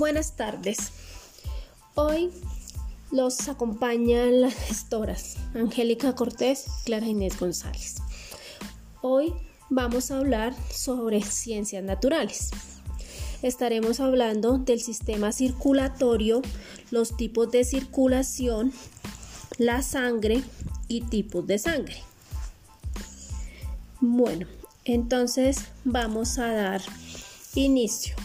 Buenas tardes. Hoy los acompañan las gestoras Angélica Cortés y Clara Inés González. Hoy vamos a hablar sobre ciencias naturales. Estaremos hablando del sistema circulatorio, los tipos de circulación, la sangre y tipos de sangre. Bueno, entonces vamos a dar inicio.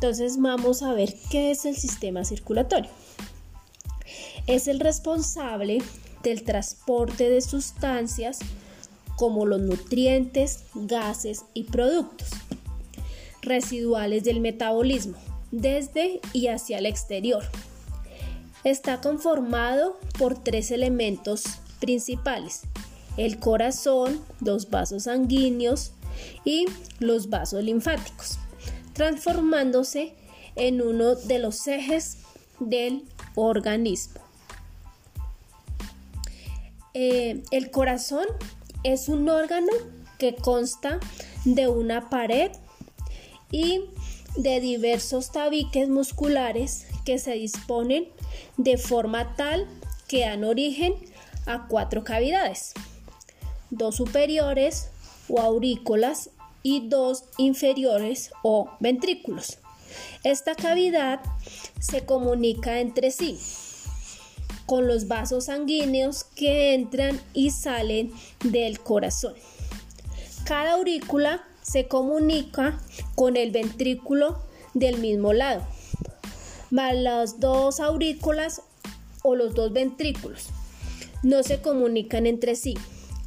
Entonces vamos a ver qué es el sistema circulatorio. Es el responsable del transporte de sustancias como los nutrientes, gases y productos residuales del metabolismo desde y hacia el exterior. Está conformado por tres elementos principales, el corazón, los vasos sanguíneos y los vasos linfáticos transformándose en uno de los ejes del organismo. Eh, el corazón es un órgano que consta de una pared y de diversos tabiques musculares que se disponen de forma tal que dan origen a cuatro cavidades, dos superiores o aurícolas y dos inferiores o ventrículos. Esta cavidad se comunica entre sí con los vasos sanguíneos que entran y salen del corazón. Cada aurícula se comunica con el ventrículo del mismo lado, más las dos aurículas o los dos ventrículos no se comunican entre sí.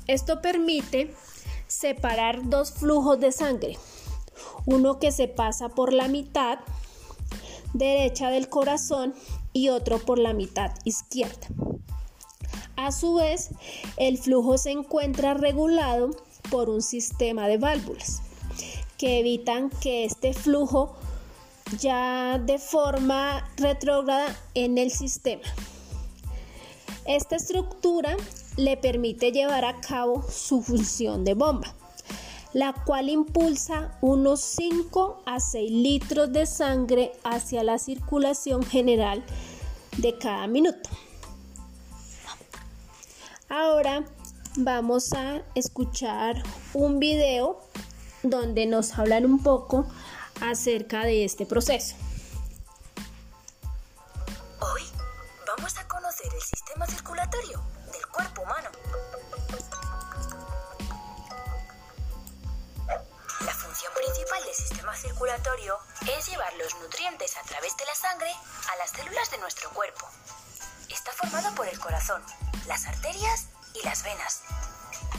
Esto permite separar dos flujos de sangre, uno que se pasa por la mitad derecha del corazón y otro por la mitad izquierda. A su vez, el flujo se encuentra regulado por un sistema de válvulas que evitan que este flujo ya de forma retrógrada en el sistema. Esta estructura le permite llevar a cabo su función de bomba, la cual impulsa unos 5 a 6 litros de sangre hacia la circulación general de cada minuto. Ahora vamos a escuchar un video donde nos hablan un poco acerca de este proceso. Hoy vamos a conocer el sistema circulatorio cuerpo humano. La función principal del sistema circulatorio es llevar los nutrientes a través de la sangre a las células de nuestro cuerpo. Está formado por el corazón, las arterias y las venas.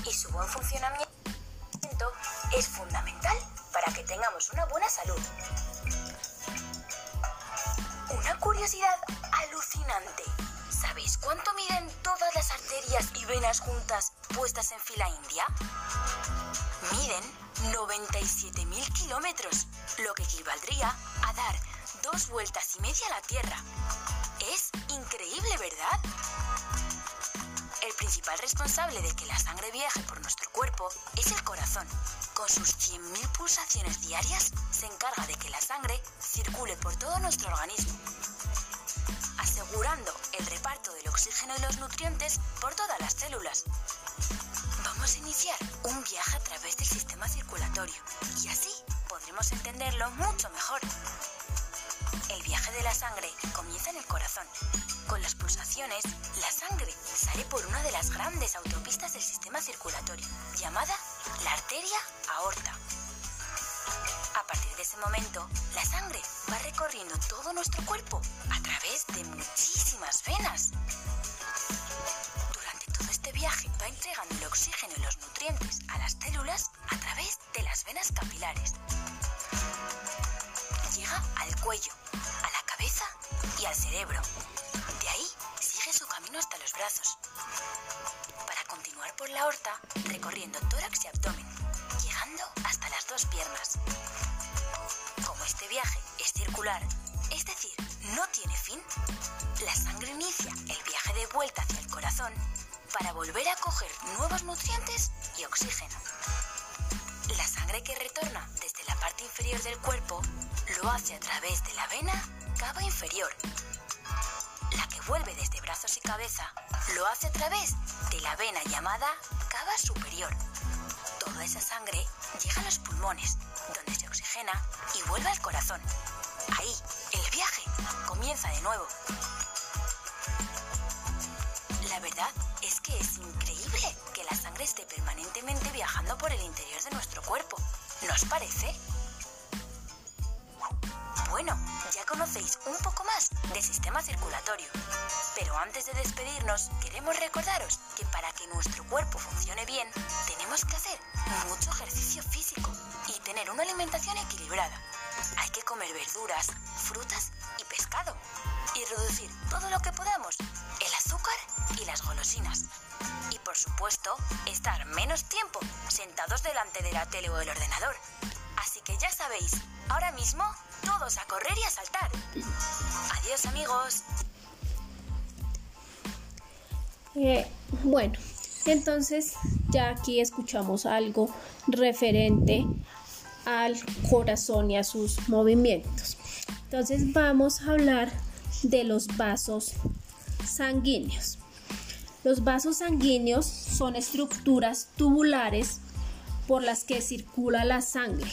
Y su buen funcionamiento es fundamental para que tengamos una buena salud. Una curiosidad alucinante ¿Sabéis cuánto miden las arterias y venas juntas puestas en fila india? Miden 97.000 kilómetros, lo que equivaldría a dar dos vueltas y media a la Tierra. Es increíble, ¿verdad? El principal responsable de que la sangre viaje por nuestro cuerpo es el corazón. Con sus 100.000 pulsaciones diarias se encarga de que la sangre circule por todo nuestro organismo asegurando el reparto del oxígeno y los nutrientes por todas las células. Vamos a iniciar un viaje a través del sistema circulatorio y así podremos entenderlo mucho mejor. El viaje de la sangre comienza en el corazón. Con las pulsaciones, la sangre sale por una de las grandes autopistas del sistema circulatorio, llamada la arteria aorta. A partir de ese momento, la sangre va recorriendo todo nuestro cuerpo a través de muchísimas venas. Durante todo este viaje va entregando el oxígeno y los nutrientes a las células a través de las venas capilares. Llega al cuello, a la cabeza y al cerebro. De ahí sigue su camino hasta los brazos. Para continuar por la aorta, recorriendo tórax y abdomen, llegando hasta las dos piernas es circular, es decir, no tiene fin, la sangre inicia el viaje de vuelta hacia el corazón para volver a coger nuevos nutrientes y oxígeno. La sangre que retorna desde la parte inferior del cuerpo lo hace a través de la vena cava inferior. La que vuelve desde brazos y cabeza lo hace a través de la vena llamada cava superior. Toda esa sangre llega a los pulmones, donde se y vuelve al corazón. Ahí, el viaje comienza de nuevo. La verdad es que es increíble que la sangre esté permanentemente viajando por el interior de nuestro cuerpo. ¿No os parece? 6 un poco más de sistema circulatorio. Pero antes de despedirnos, queremos recordaros que para que nuestro cuerpo funcione bien, tenemos que hacer mucho ejercicio físico y tener una alimentación equilibrada. Hay que comer verduras, frutas y pescado y reducir todo lo que podamos el azúcar y las golosinas. Y por supuesto, estar menos tiempo sentados delante de la tele o del ordenador. Así que ya sabéis, ahora mismo todos a correr y a saltar. Adiós amigos. Eh, bueno, entonces ya aquí escuchamos algo referente al corazón y a sus movimientos. Entonces vamos a hablar de los vasos sanguíneos. Los vasos sanguíneos son estructuras tubulares por las que circula la sangre.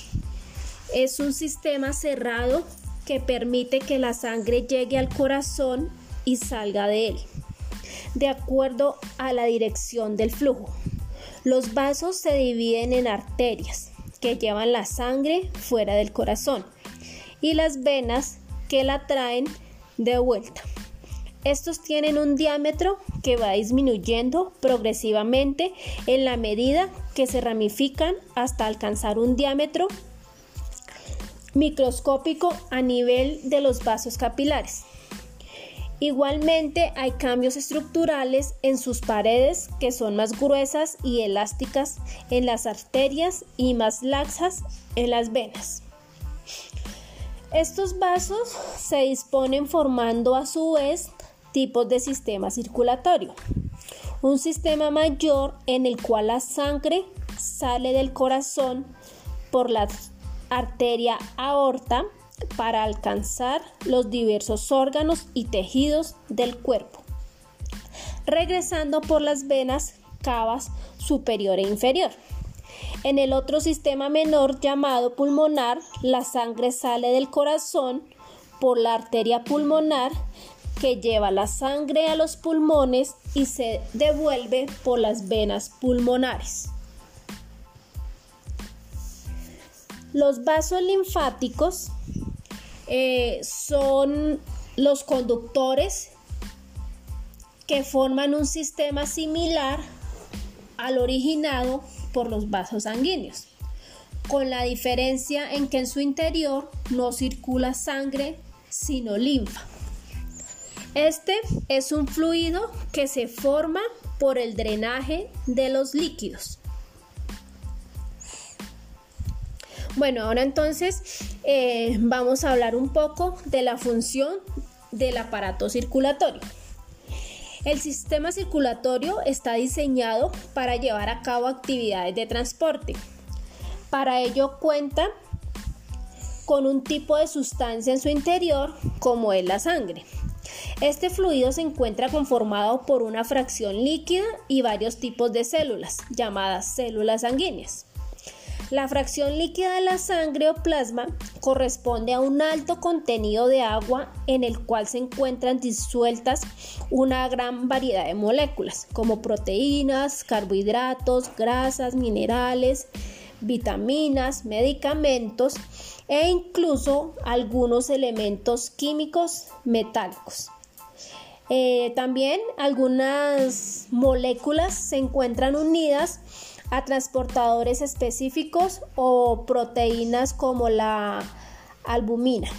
Es un sistema cerrado que permite que la sangre llegue al corazón y salga de él, de acuerdo a la dirección del flujo. Los vasos se dividen en arterias que llevan la sangre fuera del corazón y las venas que la traen de vuelta. Estos tienen un diámetro que va disminuyendo progresivamente en la medida que se ramifican hasta alcanzar un diámetro microscópico a nivel de los vasos capilares. Igualmente hay cambios estructurales en sus paredes que son más gruesas y elásticas en las arterias y más laxas en las venas. Estos vasos se disponen formando a su vez tipos de sistema circulatorio. Un sistema mayor en el cual la sangre sale del corazón por la arteria aorta para alcanzar los diversos órganos y tejidos del cuerpo, regresando por las venas cavas superior e inferior. En el otro sistema menor llamado pulmonar, la sangre sale del corazón por la arteria pulmonar que lleva la sangre a los pulmones y se devuelve por las venas pulmonares. Los vasos linfáticos eh, son los conductores que forman un sistema similar al originado por los vasos sanguíneos, con la diferencia en que en su interior no circula sangre, sino linfa. Este es un fluido que se forma por el drenaje de los líquidos. Bueno, ahora entonces eh, vamos a hablar un poco de la función del aparato circulatorio. El sistema circulatorio está diseñado para llevar a cabo actividades de transporte. Para ello cuenta con un tipo de sustancia en su interior como es la sangre. Este fluido se encuentra conformado por una fracción líquida y varios tipos de células, llamadas células sanguíneas. La fracción líquida de la sangre o plasma corresponde a un alto contenido de agua en el cual se encuentran disueltas una gran variedad de moléculas como proteínas, carbohidratos, grasas, minerales, vitaminas, medicamentos e incluso algunos elementos químicos metálicos. Eh, también algunas moléculas se encuentran unidas a transportadores específicos o proteínas como la albumina.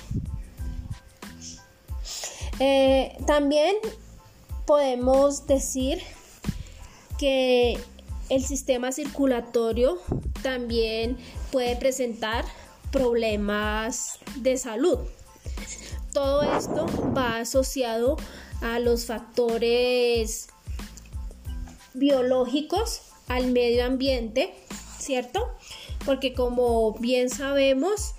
Eh, también podemos decir que el sistema circulatorio también puede presentar problemas de salud. Todo esto va asociado a los factores biológicos, al medio ambiente, ¿cierto? Porque como bien sabemos,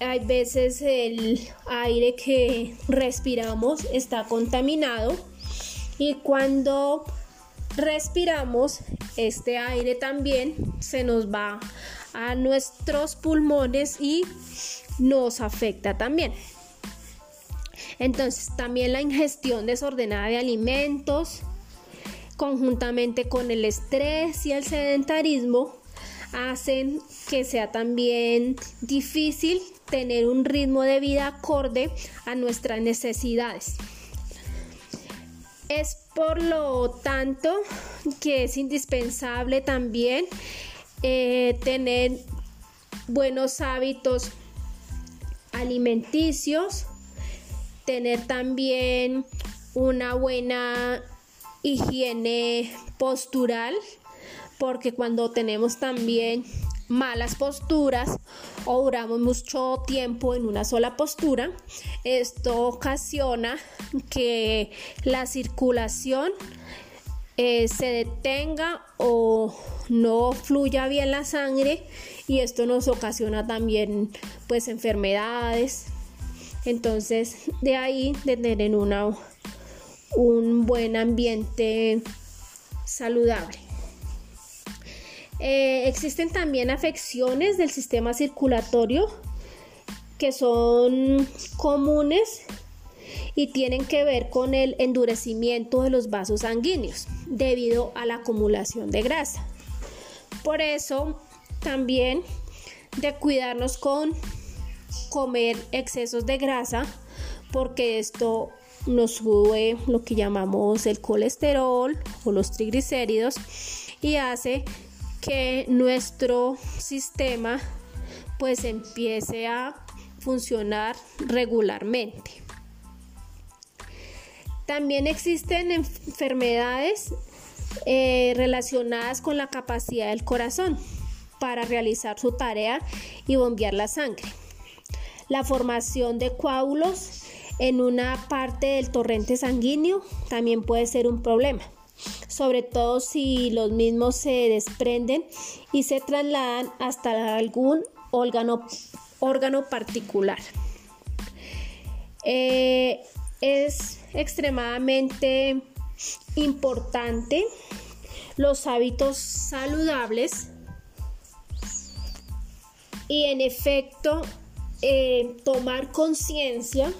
hay veces el aire que respiramos está contaminado y cuando respiramos este aire también se nos va a nuestros pulmones y nos afecta también. Entonces, también la ingestión desordenada de alimentos, conjuntamente con el estrés y el sedentarismo, hacen que sea también difícil tener un ritmo de vida acorde a nuestras necesidades. Es por lo tanto que es indispensable también eh, tener buenos hábitos alimenticios, tener también una buena higiene postural, porque cuando tenemos también malas posturas o duramos mucho tiempo en una sola postura, esto ocasiona que la circulación eh, se detenga o no fluya bien la sangre y esto nos ocasiona también pues enfermedades. Entonces de ahí de tener una, un buen ambiente saludable. Eh, existen también afecciones del sistema circulatorio que son comunes y tienen que ver con el endurecimiento de los vasos sanguíneos debido a la acumulación de grasa. Por eso también de cuidarnos con comer excesos de grasa porque esto nos sube lo que llamamos el colesterol o los triglicéridos y hace que nuestro sistema pues empiece a funcionar regularmente. También existen enfermedades eh, relacionadas con la capacidad del corazón para realizar su tarea y bombear la sangre. La formación de coágulos en una parte del torrente sanguíneo también puede ser un problema sobre todo si los mismos se desprenden y se trasladan hasta algún órgano, órgano particular. Eh, es extremadamente importante los hábitos saludables y en efecto eh, tomar conciencia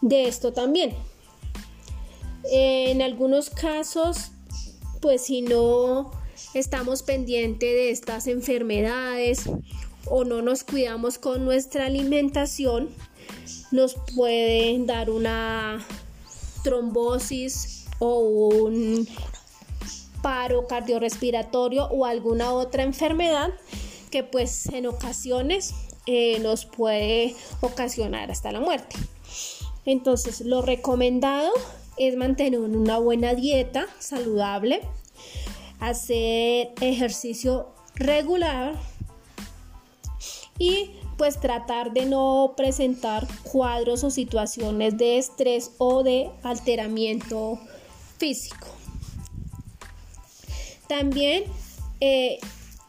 de esto también en algunos casos, pues si no estamos pendientes de estas enfermedades o no nos cuidamos con nuestra alimentación, nos pueden dar una trombosis o un paro cardiorrespiratorio o alguna otra enfermedad que pues en ocasiones eh, nos puede ocasionar hasta la muerte. Entonces, lo recomendado es mantener una buena dieta saludable, hacer ejercicio regular y pues tratar de no presentar cuadros o situaciones de estrés o de alteramiento físico. También eh,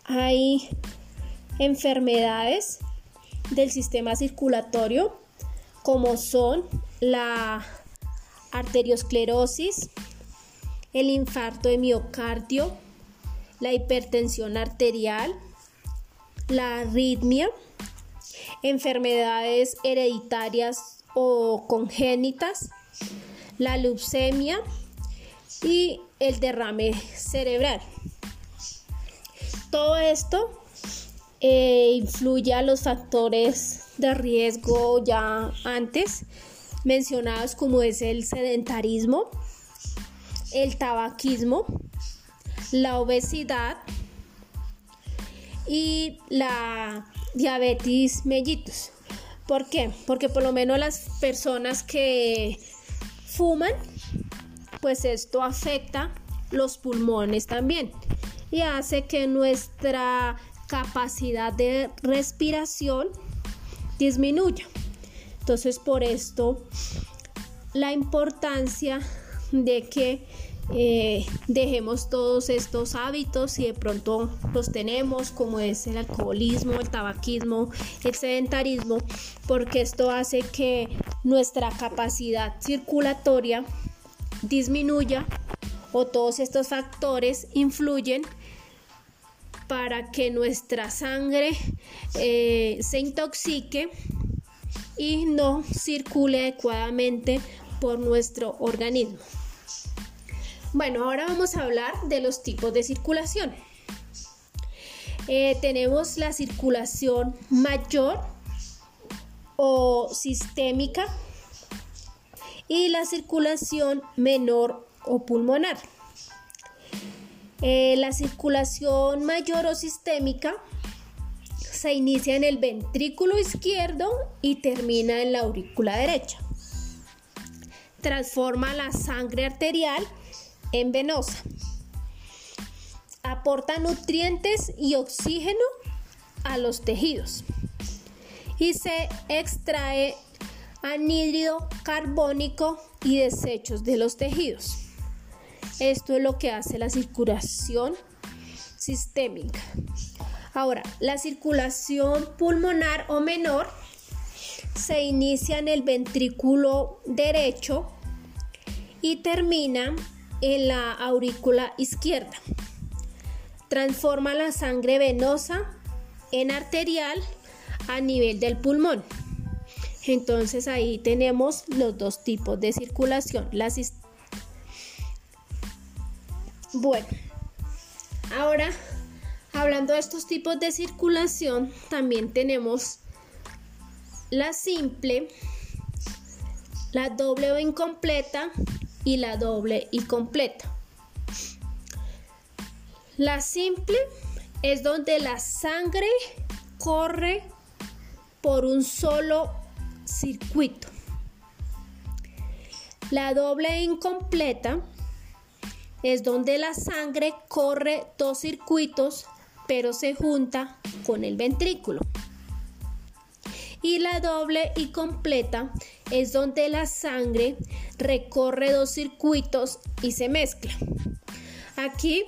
hay enfermedades del sistema circulatorio como son la arteriosclerosis, el infarto de miocardio, la hipertensión arterial, la arritmia, enfermedades hereditarias o congénitas, la leucemia y el derrame cerebral. Todo esto eh, influye a los factores de riesgo ya antes mencionados como es el sedentarismo, el tabaquismo, la obesidad y la diabetes mellitus. ¿Por qué? Porque por lo menos las personas que fuman, pues esto afecta los pulmones también y hace que nuestra capacidad de respiración disminuya. Entonces por esto la importancia de que eh, dejemos todos estos hábitos si de pronto los tenemos, como es el alcoholismo, el tabaquismo, el sedentarismo, porque esto hace que nuestra capacidad circulatoria disminuya o todos estos factores influyen para que nuestra sangre eh, se intoxique y no circule adecuadamente por nuestro organismo. Bueno, ahora vamos a hablar de los tipos de circulación. Eh, tenemos la circulación mayor o sistémica y la circulación menor o pulmonar. Eh, la circulación mayor o sistémica se inicia en el ventrículo izquierdo y termina en la aurícula derecha. Transforma la sangre arterial en venosa. Aporta nutrientes y oxígeno a los tejidos. Y se extrae anhídrido carbónico y desechos de los tejidos. Esto es lo que hace la circulación sistémica. Ahora, la circulación pulmonar o menor se inicia en el ventrículo derecho y termina en la aurícula izquierda. Transforma la sangre venosa en arterial a nivel del pulmón. Entonces ahí tenemos los dos tipos de circulación. bueno, ahora Hablando de estos tipos de circulación, también tenemos la simple, la doble o incompleta y la doble y completa. La simple es donde la sangre corre por un solo circuito. La doble e incompleta es donde la sangre corre dos circuitos pero se junta con el ventrículo. Y la doble y completa es donde la sangre recorre dos circuitos y se mezcla. Aquí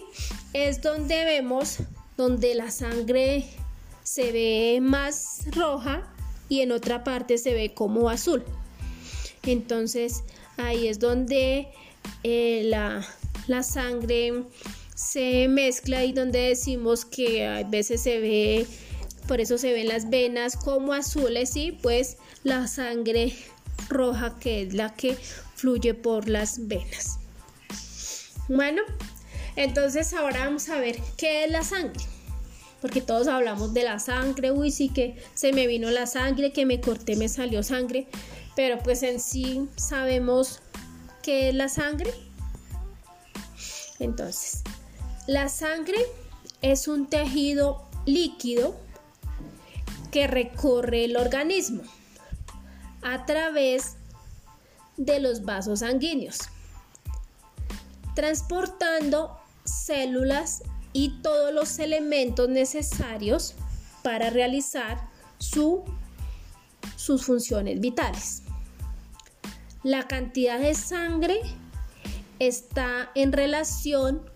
es donde vemos donde la sangre se ve más roja y en otra parte se ve como azul. Entonces ahí es donde eh, la, la sangre se mezcla y donde decimos que a veces se ve, por eso se ven las venas como azules y pues la sangre roja que es la que fluye por las venas. Bueno, entonces ahora vamos a ver qué es la sangre. Porque todos hablamos de la sangre, uy, sí que se me vino la sangre, que me corté, me salió sangre. Pero pues en sí sabemos qué es la sangre. Entonces, la sangre es un tejido líquido que recorre el organismo a través de los vasos sanguíneos, transportando células y todos los elementos necesarios para realizar sus funciones vitales. La cantidad de sangre está en relación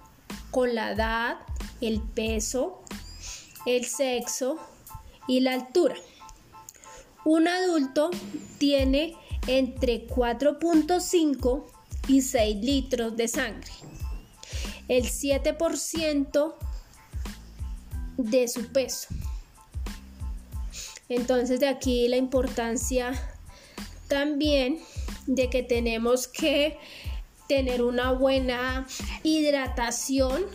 con la edad, el peso, el sexo y la altura. Un adulto tiene entre 4.5 y 6 litros de sangre. El 7% de su peso. Entonces de aquí la importancia también de que tenemos que tener una buena hidratación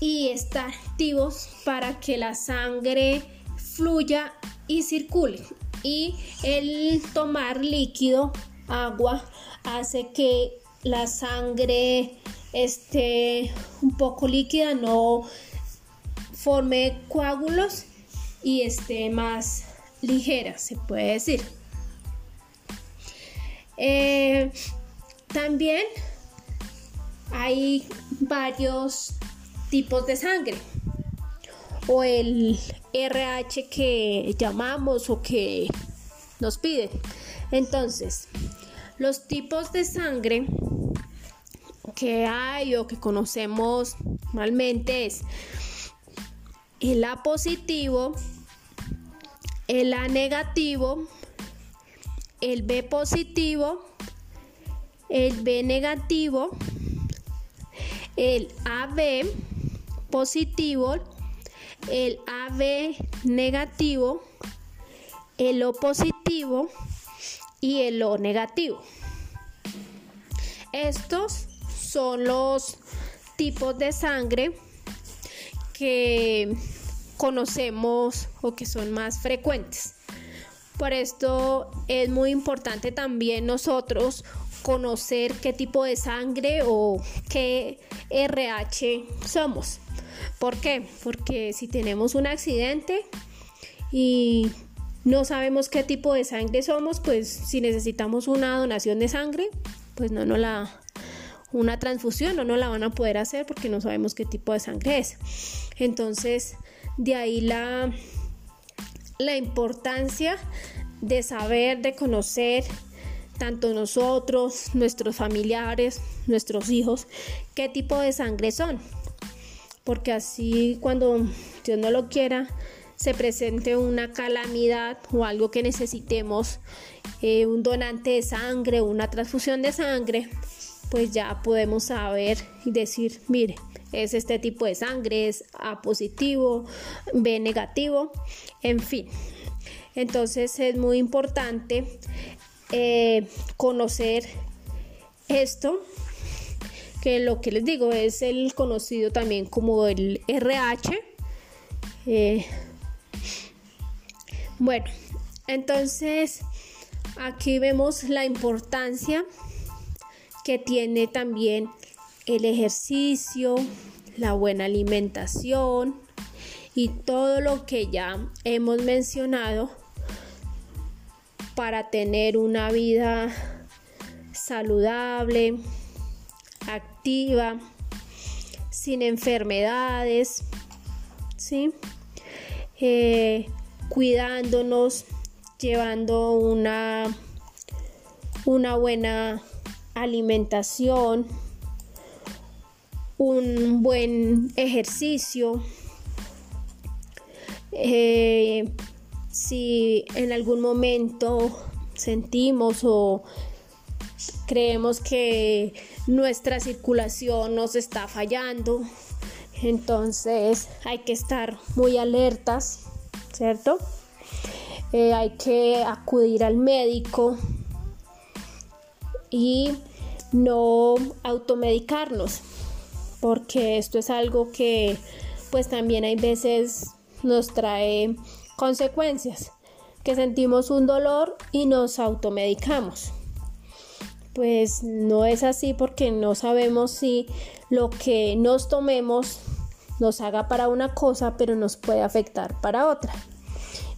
y estar activos para que la sangre fluya y circule. Y el tomar líquido, agua, hace que la sangre esté un poco líquida, no forme coágulos y esté más ligera, se puede decir. Eh, también hay varios tipos de sangre o el RH que llamamos o que nos piden. Entonces, los tipos de sangre que hay o que conocemos normalmente es el A positivo, el A negativo, el B positivo, el B negativo, el AB positivo, el AB negativo, el O positivo y el O negativo. Estos son los tipos de sangre que conocemos o que son más frecuentes. Por esto es muy importante también nosotros conocer qué tipo de sangre o qué RH somos. ¿Por qué? Porque si tenemos un accidente y no sabemos qué tipo de sangre somos, pues si necesitamos una donación de sangre, pues no nos la una transfusión no nos la van a poder hacer porque no sabemos qué tipo de sangre es. Entonces, de ahí la la importancia de saber, de conocer tanto nosotros, nuestros familiares, nuestros hijos, qué tipo de sangre son. Porque así cuando Dios no lo quiera, se presente una calamidad o algo que necesitemos, eh, un donante de sangre, una transfusión de sangre, pues ya podemos saber y decir, mire, es este tipo de sangre, es A positivo, B negativo, en fin. Entonces es muy importante eh, conocer esto, que lo que les digo es el conocido también como el RH. Eh, bueno, entonces aquí vemos la importancia que tiene también el ejercicio, la buena alimentación y todo lo que ya hemos mencionado para tener una vida saludable, activa, sin enfermedades, ¿sí? Eh, cuidándonos, llevando una, una buena alimentación, un buen ejercicio. Eh, si en algún momento sentimos o creemos que nuestra circulación nos está fallando, entonces hay que estar muy alertas, ¿cierto? Eh, hay que acudir al médico y no automedicarnos, porque esto es algo que pues también hay veces nos trae Consecuencias, que sentimos un dolor y nos automedicamos. Pues no es así porque no sabemos si lo que nos tomemos nos haga para una cosa, pero nos puede afectar para otra.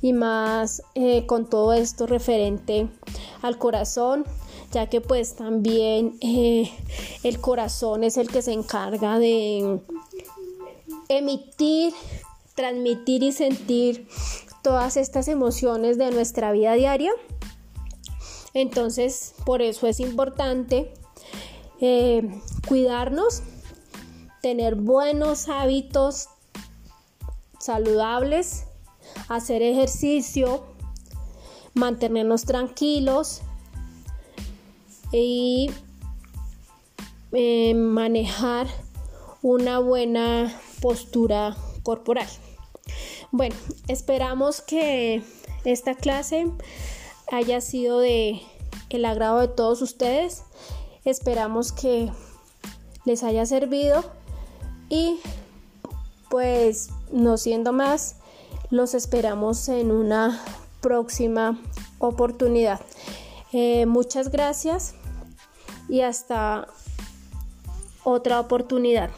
Y más eh, con todo esto referente al corazón, ya que pues también eh, el corazón es el que se encarga de emitir, transmitir y sentir todas estas emociones de nuestra vida diaria. Entonces, por eso es importante eh, cuidarnos, tener buenos hábitos saludables, hacer ejercicio, mantenernos tranquilos y eh, manejar una buena postura corporal. Bueno, esperamos que esta clase haya sido de el agrado de todos ustedes. Esperamos que les haya servido y pues no siendo más, los esperamos en una próxima oportunidad. Eh, muchas gracias y hasta otra oportunidad.